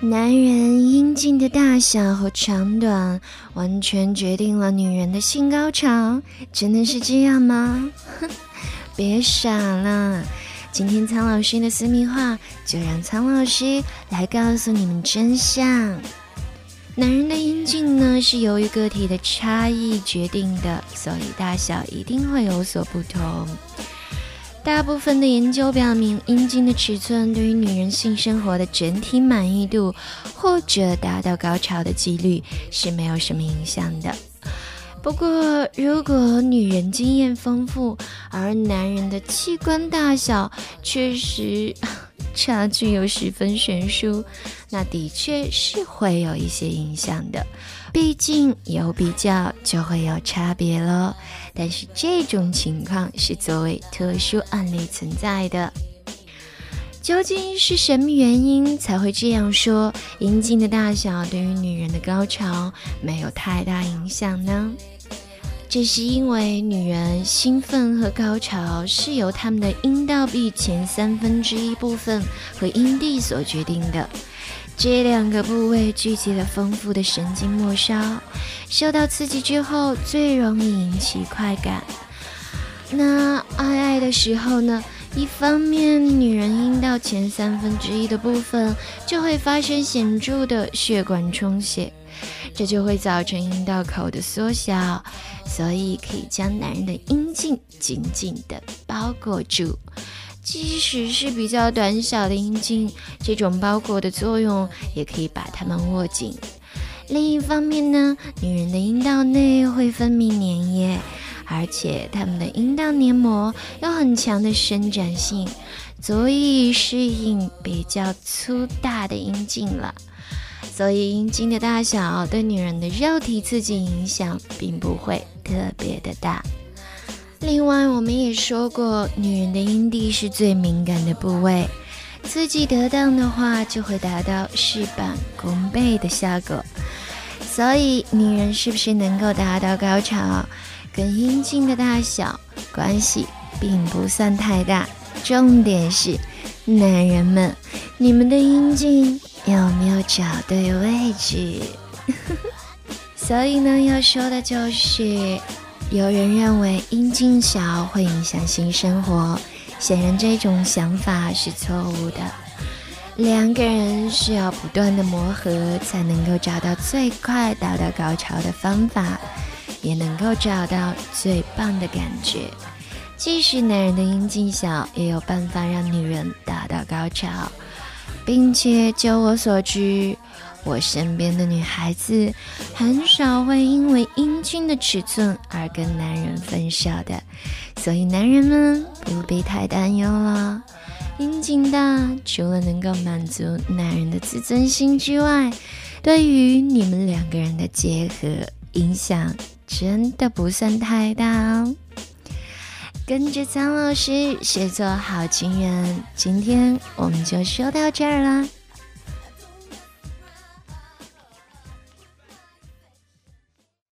男人阴茎的大小和长短，完全决定了女人的性高潮，真的是这样吗？哼 别傻了，今天苍老师的私密话，就让苍老师来告诉你们真相。男人的阴茎呢，是由于个体的差异决定的，所以大小一定会有所不同。大部分的研究表明，阴茎的尺寸对于女人性生活的整体满意度或者达到高潮的几率是没有什么影响的。不过，如果女人经验丰富，而男人的器官大小确实差距又十分悬殊，那的确是会有一些影响的。毕竟有比较就会有差别咯。但是这种情况是作为特殊案例存在的。究竟是什么原因才会这样说？阴茎的大小对于女人的高潮没有太大影响呢？这是因为女人兴奋和高潮是由她们的阴道壁前三分之一部分和阴蒂所决定的。这两个部位聚集了丰富的神经末梢，受到刺激之后最容易引起快感。那爱爱的时候呢？一方面，女人阴道前三分之一的部分就会发生显著的血管充血，这就会造成阴道口的缩小，所以可以将男人的阴茎紧紧地包裹住。即使是比较短小的阴茎，这种包裹的作用也可以把它们握紧。另一方面呢，女人的阴道内会分泌粘液，而且她们的阴道黏膜有很强的伸展性，足以适应比较粗大的阴茎了。所以阴茎的大小对女人的肉体刺激影响并不会特别的大。另外，我们也说过，女人的阴蒂是最敏感的部位，刺激得当的话，就会达到事半功倍的效果。所以，女人是不是能够达到高潮，跟阴茎的大小关系并不算太大。重点是，男人们，你们的阴茎有没有找对位置？所以呢，要说的就是。有人认为阴茎小会影响性生活，显然这种想法是错误的。两个人需要不断的磨合，才能够找到最快达到高潮的方法，也能够找到最棒的感觉。即使男人的阴茎小，也有办法让女人达到高潮，并且就我所知。我身边的女孩子很少会因为阴茎的尺寸而跟男人分手的，所以男人们不必太担忧了。阴茎大除了能够满足男人的自尊心之外，对于你们两个人的结合影响真的不算太大哦。跟着苍老师学做好情人，今天我们就说到这儿了。